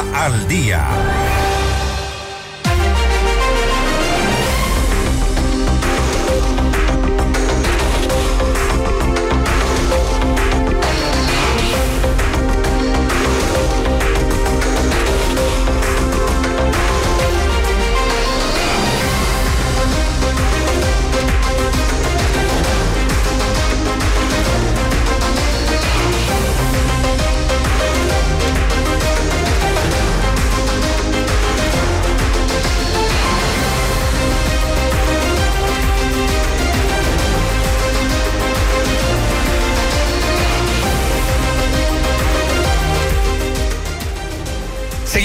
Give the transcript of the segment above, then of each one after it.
Al Día.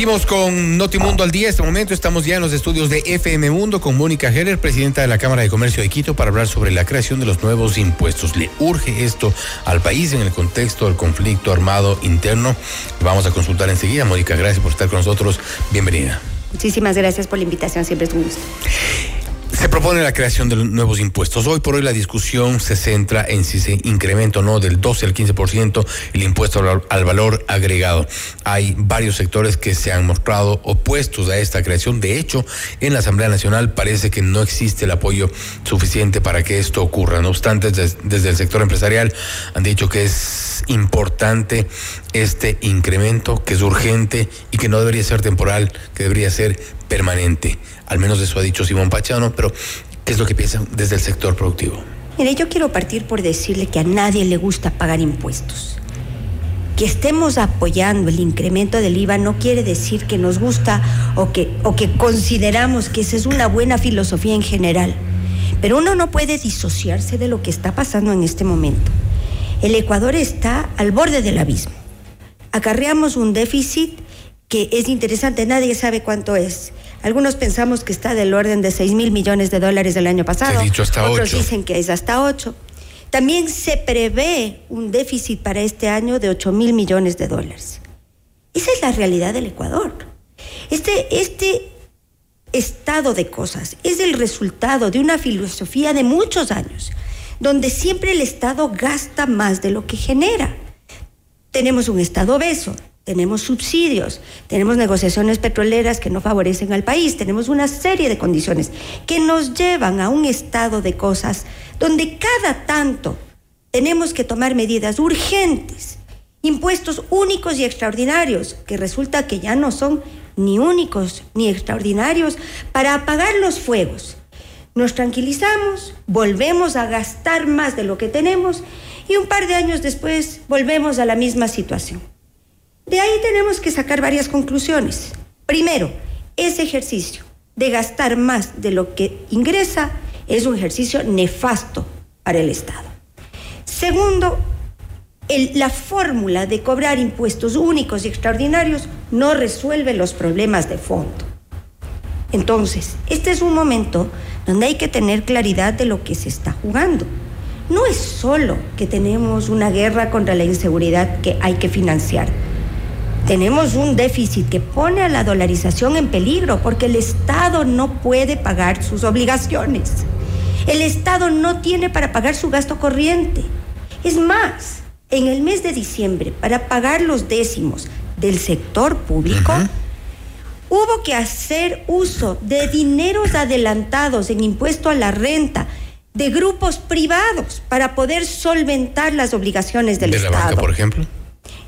Seguimos con Notimundo al día. Este momento estamos ya en los estudios de FM Mundo con Mónica Heller, presidenta de la Cámara de Comercio de Quito, para hablar sobre la creación de los nuevos impuestos. ¿Le urge esto al país en el contexto del conflicto armado interno? Vamos a consultar enseguida. Mónica, gracias por estar con nosotros. Bienvenida. Muchísimas gracias por la invitación, siempre es un gusto. Se propone la creación de nuevos impuestos. Hoy por hoy la discusión se centra en si se incrementa o no del 12 al 15% el impuesto al valor agregado. Hay varios sectores que se han mostrado opuestos a esta creación. De hecho, en la Asamblea Nacional parece que no existe el apoyo suficiente para que esto ocurra. No obstante, desde, el sector empresarial han dicho que es importante este incremento, que es urgente y que no debería ser temporal, que debería ser permanente. Al menos eso ha dicho Simón Pachano, pero ¿qué es lo que piensan desde el sector productivo? Mire, yo quiero partir por decirle que a nadie le gusta pagar impuestos. Que estemos apoyando el incremento del IVA no quiere decir que nos gusta o que, o que consideramos que esa es una buena filosofía en general. Pero uno no puede disociarse de lo que está pasando en este momento. El Ecuador está al borde del abismo. Acarreamos un déficit que es interesante, nadie sabe cuánto es. Algunos pensamos que está del orden de 6 mil millones de dólares del año pasado. dicho hasta Otros dicen que es hasta 8. También se prevé un déficit para este año de 8 mil millones de dólares. Esa es la realidad del Ecuador. Este, este estado de cosas es el resultado de una filosofía de muchos años, donde siempre el Estado gasta más de lo que genera. Tenemos un Estado obeso, tenemos subsidios, tenemos negociaciones petroleras que no favorecen al país, tenemos una serie de condiciones que nos llevan a un estado de cosas donde cada tanto tenemos que tomar medidas urgentes, impuestos únicos y extraordinarios, que resulta que ya no son ni únicos ni extraordinarios, para apagar los fuegos. Nos tranquilizamos, volvemos a gastar más de lo que tenemos y un par de años después volvemos a la misma situación. De ahí tenemos que sacar varias conclusiones. Primero, ese ejercicio de gastar más de lo que ingresa es un ejercicio nefasto para el Estado. Segundo, la fórmula de cobrar impuestos únicos y extraordinarios no resuelve los problemas de fondo. Entonces, este es un momento donde hay que tener claridad de lo que se está jugando. No es solo que tenemos una guerra contra la inseguridad que hay que financiar tenemos un déficit que pone a la dolarización en peligro porque el Estado no puede pagar sus obligaciones. El Estado no tiene para pagar su gasto corriente. Es más, en el mes de diciembre, para pagar los décimos del sector público, hubo que hacer uso de dineros adelantados en impuesto a la renta de grupos privados para poder solventar las obligaciones del ¿De Estado. La banca, por ejemplo?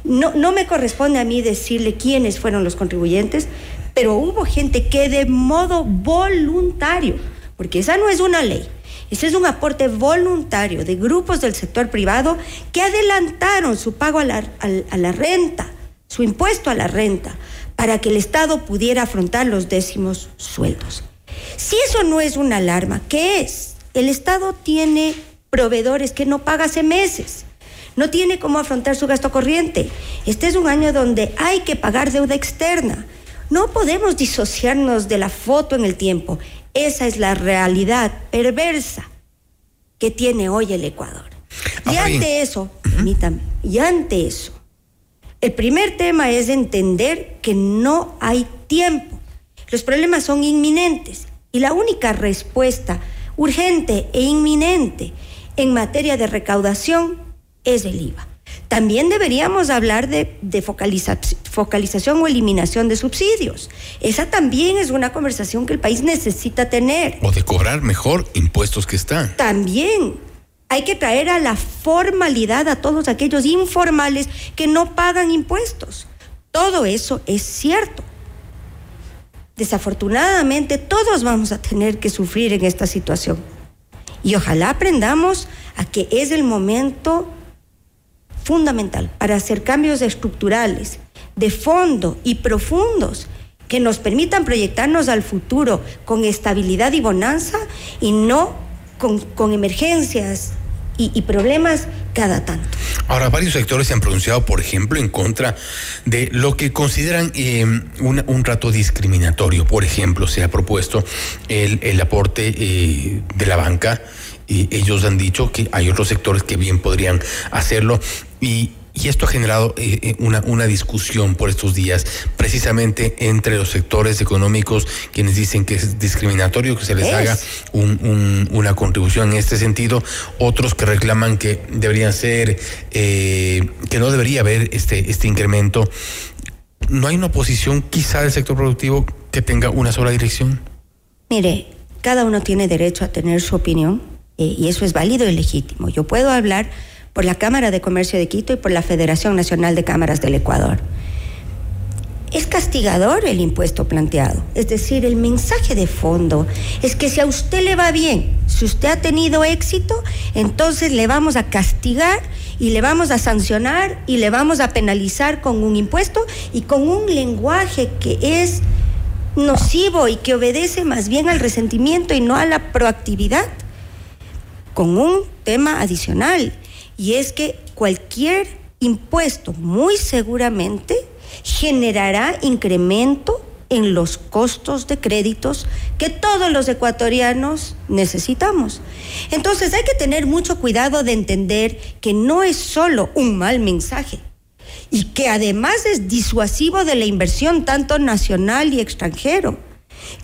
No, no me corresponde a mí decirle quiénes fueron los contribuyentes, pero hubo gente que de modo voluntario, porque esa no es una ley, ese es un aporte voluntario de grupos del sector privado que adelantaron su pago a la, a la renta, su impuesto a la renta, para que el Estado pudiera afrontar los décimos sueldos. Si eso no es una alarma, ¿qué es? El Estado tiene proveedores que no paga hace meses no tiene cómo afrontar su gasto corriente. Este es un año donde hay que pagar deuda externa. No podemos disociarnos de la foto en el tiempo. Esa es la realidad perversa que tiene hoy el Ecuador. Y ante eso, permítame, y ante eso, el primer tema es entender que no hay tiempo. Los problemas son inminentes y la única respuesta urgente e inminente en materia de recaudación es el IVA. También deberíamos hablar de, focalización o eliminación de subsidios. Esa también es una conversación que el país necesita tener. O de cobrar mejor impuestos que están. También hay que traer a la formalidad a todos aquellos informales que no pagan impuestos. Todo eso es cierto. Desafortunadamente todos vamos a tener que sufrir en esta situación. Y ojalá aprendamos a que es el momento fundamental para hacer cambios estructurales, de fondo y profundos que nos permitan proyectarnos al futuro con estabilidad y bonanza y no con, emergencias y, problemas cada tanto. Ahora, varios sectores se han pronunciado, por ejemplo, en contra de lo que consideran eh, un, trato discriminatorio. Por ejemplo, se ha propuesto el, aporte eh, de la banca y ellos han dicho que hay otros sectores que bien podrían hacerlo y, esto ha generado eh, eh, una, una discusión por estos días, precisamente entre los sectores económicos, quienes dicen que es discriminatorio que se les haga una contribución en este sentido, otros que reclaman que deberían ser, eh, que no debería haber este, este incremento. ¿No hay una oposición quizá del sector productivo que tenga una sola dirección? Mire, cada uno tiene derecho a tener su opinión y eso es válido y legítimo. Yo puedo hablar por la Cámara de Comercio de Quito y por la Federación Nacional de Cámaras del Ecuador. Es castigador el impuesto planteado, es decir, el mensaje de fondo es que si a usted le va bien, si usted ha tenido éxito, entonces le vamos a castigar y le vamos a sancionar y le vamos a penalizar con un impuesto y con un lenguaje que es nocivo y que obedece más bien al resentimiento y no a la proactividad, con un tema adicional y es que cualquier impuesto muy seguramente generará incremento en los costos de créditos que todos los ecuatorianos necesitamos. Entonces hay que tener mucho cuidado de entender que no es solo un mal mensaje y que además es disuasivo de la inversión tanto nacional y extranjero,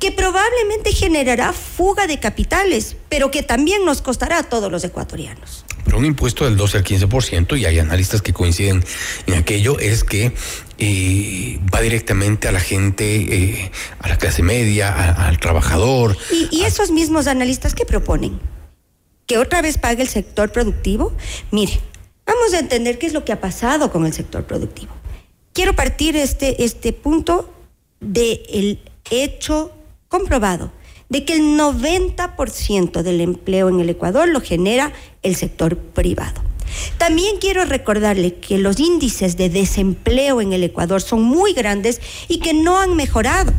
que probablemente generará fuga de capitales, pero que también nos costará a todos los ecuatorianos un impuesto del 12 al 15%, y hay analistas que coinciden en aquello, es que eh, va directamente a la gente, eh, a la clase media, al trabajador. ¿Y, esos mismos analistas qué proponen? ¿Que otra vez pague el sector productivo? Mire, vamos a entender qué es lo que ha pasado con el sector productivo. Quiero partir este, este punto del hecho comprobado de que el 90% del empleo en el Ecuador lo genera el sector privado. También quiero recordarle que los índices de desempleo en el Ecuador son muy grandes y que no han mejorado.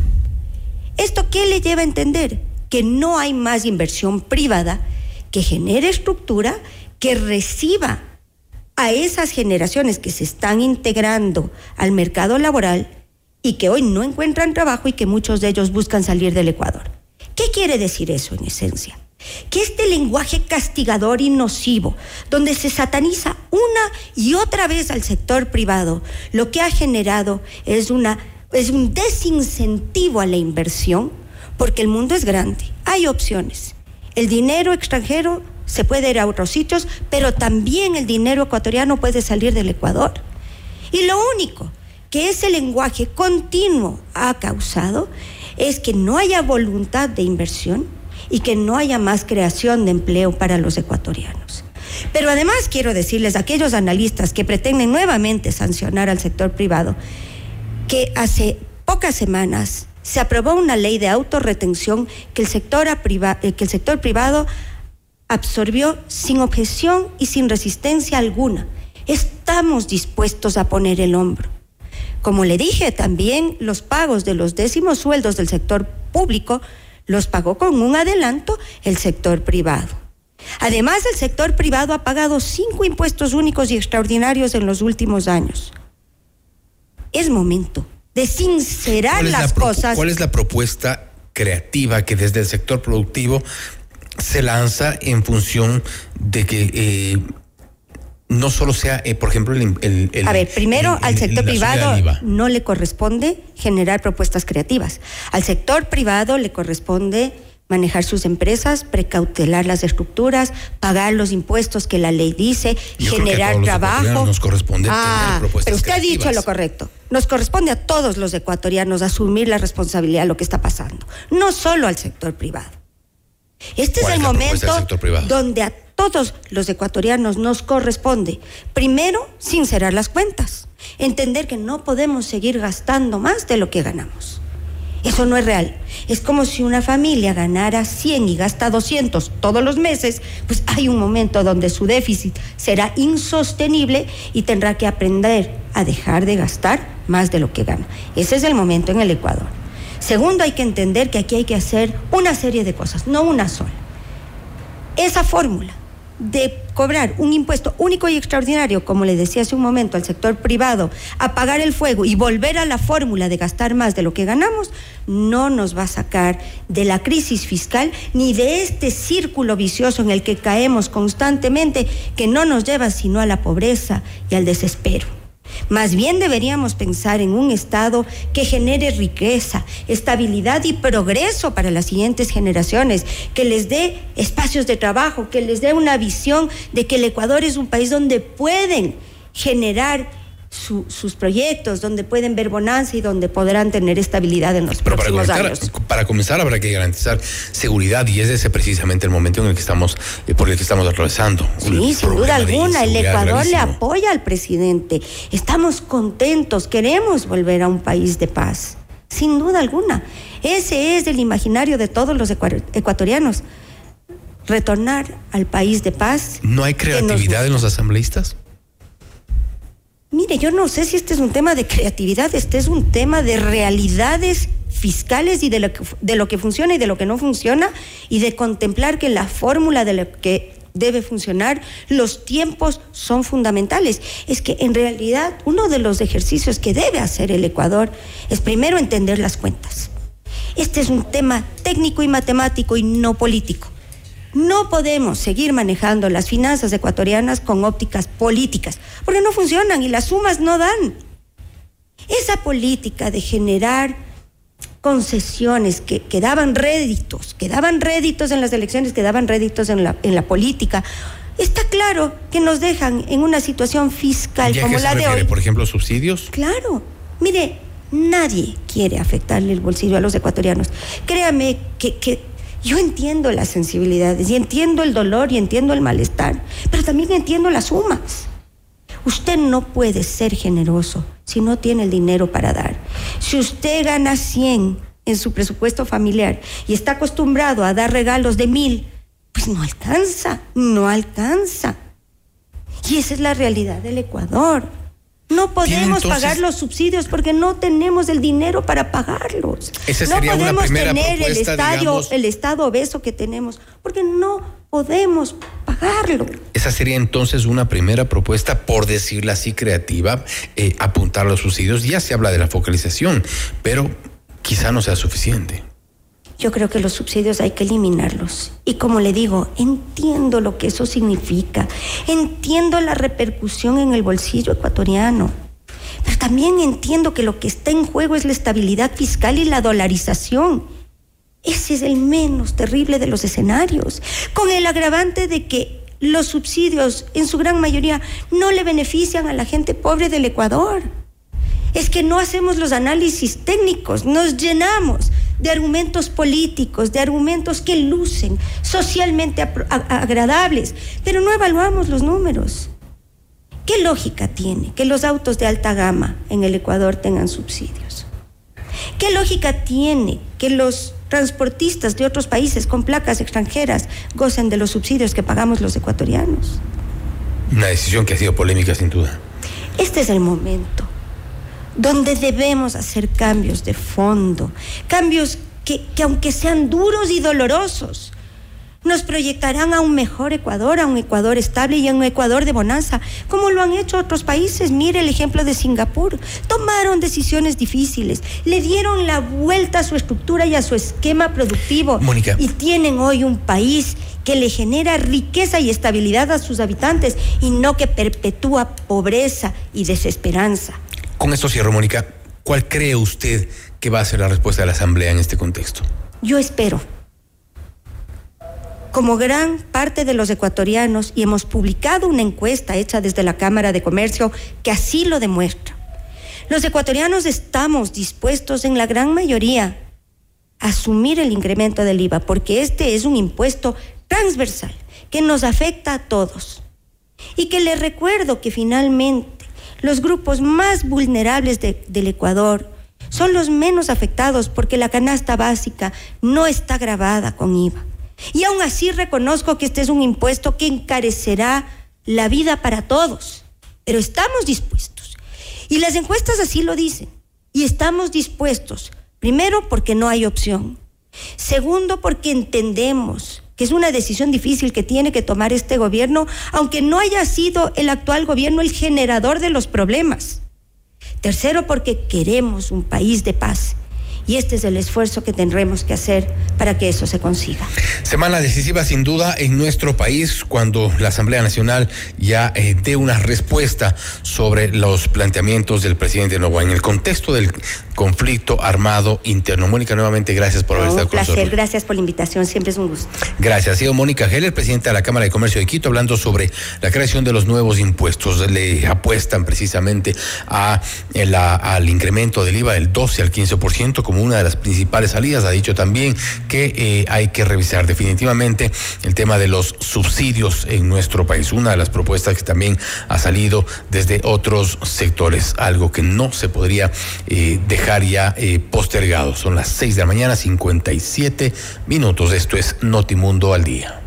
¿Esto qué le lleva a entender? Que no hay más inversión privada que genere estructura, que reciba a esas generaciones que se están integrando al mercado laboral y que hoy no encuentran trabajo y que muchos de ellos buscan salir del Ecuador. ¿Qué quiere decir eso en esencia? Que este lenguaje castigador y nocivo, donde se sataniza una y otra vez al sector privado, lo que ha generado es, una, es un desincentivo a la inversión, porque el mundo es grande, hay opciones. El dinero extranjero se puede ir a otros sitios, pero también el dinero ecuatoriano puede salir del Ecuador. Y lo único que ese lenguaje continuo ha causado es que no haya voluntad de inversión y que no haya más creación de empleo para los ecuatorianos. Pero además quiero decirles a aquellos analistas que pretenden nuevamente sancionar al sector privado que hace pocas semanas se aprobó una ley de autorretención que el sector, eh, que el sector privado absorbió sin objeción y sin resistencia alguna. Estamos dispuestos a poner el hombro. Como le dije, también los pagos de los décimos sueldos del sector público los pagó con un adelanto el sector privado. Además, el sector privado ha pagado cinco impuestos únicos y extraordinarios en los últimos años. Es momento de sincerar las cosas. ¿Cuál es la propuesta creativa que desde el sector productivo se lanza en función de que eh, no solo sea, eh, por ejemplo, el, A ver, primero al sector privado no le corresponde generar propuestas creativas. Al sector privado le corresponde manejar sus empresas, precautelar las estructuras, pagar los impuestos que la ley dice, generar trabajo. Nos corresponde ah, pero usted ha dicho lo correcto. Nos corresponde a todos los ecuatorianos asumir la responsabilidad de lo que está pasando, no solo al sector privado. Este es el momento donde a todos los ecuatorianos nos corresponde, primero, sincerar las cuentas, entender que no podemos seguir gastando más de lo que ganamos. Eso no es real. Es como si una familia ganara 100 y gasta 200 todos los meses, pues hay un momento donde su déficit será insostenible y tendrá que aprender a dejar de gastar más de lo que gana. Ese es el momento en el Ecuador. Segundo, hay que entender que aquí hay que hacer una serie de cosas, no una sola. Esa fórmula de cobrar un impuesto único y extraordinario, como le decía hace un momento, al sector privado, apagar el fuego y volver a la fórmula de gastar más de lo que ganamos, no nos va a sacar de la crisis fiscal ni de este círculo vicioso en el que caemos constantemente, que no nos lleva sino a la pobreza y al desespero. Más bien deberíamos pensar en un Estado que genere riqueza, estabilidad y progreso para las siguientes generaciones, que les dé espacios de trabajo, que les dé una visión de que el Ecuador es un país donde pueden generar sus proyectos, donde pueden ver bonanza y donde podrán tener estabilidad en los próximos para años. Para comenzar habrá que garantizar seguridad y ese es precisamente el momento en el que estamos, eh, por el que estamos atravesando. Sí, sin duda alguna, el Ecuador le apoya al presidente. Estamos contentos, queremos volver a un país de paz, sin duda alguna. Ese es el imaginario de todos los ecuatorianos. Retornar al país de paz. ¿No hay creatividad en los asambleístas? Mire, yo no sé si este es un tema de creatividad, este es un tema de realidades fiscales y de lo que, funciona y de lo que no funciona y de contemplar que la fórmula de lo que debe funcionar, los tiempos son fundamentales. Es que en realidad uno de los ejercicios que debe hacer el Ecuador es primero entender las cuentas. Este es un tema técnico y matemático y no político. No podemos seguir manejando las finanzas ecuatorianas con ópticas políticas, porque no funcionan y las sumas no dan. Esa política de generar concesiones que, daban réditos, que daban réditos en las elecciones, que daban réditos en la, en la política, está claro que nos dejan en una situación fiscal como la de hoy. Por ejemplo, subsidios. Claro. Mire, nadie quiere afectarle el bolsillo a los ecuatorianos. Créame que, que yo entiendo las sensibilidades y entiendo el dolor y entiendo el malestar, pero también entiendo las sumas. Usted no puede ser generoso si no tiene el dinero para dar. Si usted gana 100 en su presupuesto familiar y está acostumbrado a dar regalos de mil, pues no alcanza, no alcanza. Y esa es la realidad del Ecuador. No podemos pagar los subsidios porque no tenemos el dinero para pagarlos. no podemos tener el estadio, el estado obeso que tenemos, porque no podemos pagarlo. Esa sería entonces una primera propuesta, por decirla así, creativa, eh, apuntar los subsidios. Ya se habla de la focalización, pero quizá no sea suficiente. Yo creo que los subsidios hay que eliminarlos. Y como le digo, entiendo lo que eso significa. Entiendo la repercusión en el bolsillo ecuatoriano. Pero también entiendo que lo que está en juego es la estabilidad fiscal y la dolarización. Ese es el menos terrible de los escenarios. Con el agravante de que los subsidios, en su gran mayoría, no le benefician a la gente pobre del Ecuador. Es que no hacemos los análisis técnicos, nos llenamos de argumentos políticos, de argumentos que lucen socialmente agradables, pero no evaluamos los números. ¿Qué lógica tiene que los autos de alta gama en el Ecuador tengan subsidios? ¿Qué lógica tiene que los transportistas de otros países con placas extranjeras gocen de los subsidios que pagamos los ecuatorianos? Una decisión que ha sido polémica sin duda. Este es el momento donde debemos hacer cambios de fondo, cambios que, aunque sean duros y dolorosos, nos proyectarán a un mejor Ecuador, a un Ecuador estable y a un Ecuador de bonanza, como lo han hecho otros países. Mire el ejemplo de Singapur. Tomaron decisiones difíciles, le dieron la vuelta a su estructura y a su esquema productivo. Y tienen hoy un país que le genera riqueza y estabilidad a sus habitantes y no que perpetúa pobreza y desesperanza. Con esto cierro, Mónica. ¿Cuál cree usted que va a ser la respuesta de la Asamblea en este contexto? Yo espero como gran parte de los ecuatorianos, y hemos publicado una encuesta hecha desde la Cámara de Comercio que así lo demuestra. Los ecuatorianos estamos dispuestos en la gran mayoría a asumir el incremento del IVA porque este es un impuesto transversal que nos afecta a todos. Y que les recuerdo que finalmente los grupos más vulnerables del Ecuador son los menos afectados porque la canasta básica no está grabada con IVA. Y aún así reconozco que este es un impuesto que encarecerá la vida para todos, pero estamos dispuestos. Y las encuestas así lo dicen. Y estamos dispuestos, primero porque no hay opción. Segundo porque entendemos que es una decisión difícil que tiene que tomar este gobierno, aunque no haya sido el actual gobierno el generador de los problemas. Tercero, porque queremos un país de paz y este es el esfuerzo que tendremos que hacer para que eso se consiga. Semana decisiva sin duda en nuestro país cuando la Asamblea Nacional ya eh, dé una respuesta sobre los planteamientos del presidente Novoa en el contexto del conflicto armado interno. Mónica, nuevamente gracias por haber estado con nosotros. Un placer, gracias por la invitación, siempre es un gusto. Gracias. Ha sido Mónica Heller, presidenta de la Cámara de Comercio de Quito, hablando sobre la creación de los nuevos impuestos. Le apuestan precisamente a al incremento del IVA del 12 al 15% una de las principales salidas. Ha dicho también que eh, hay que revisar definitivamente el tema de los subsidios en nuestro país. Una de las propuestas que también ha salido desde otros sectores, algo que no se podría eh, dejar ya eh, postergado. Son las 6 de la mañana, 57 minutos. Esto es Notimundo al día.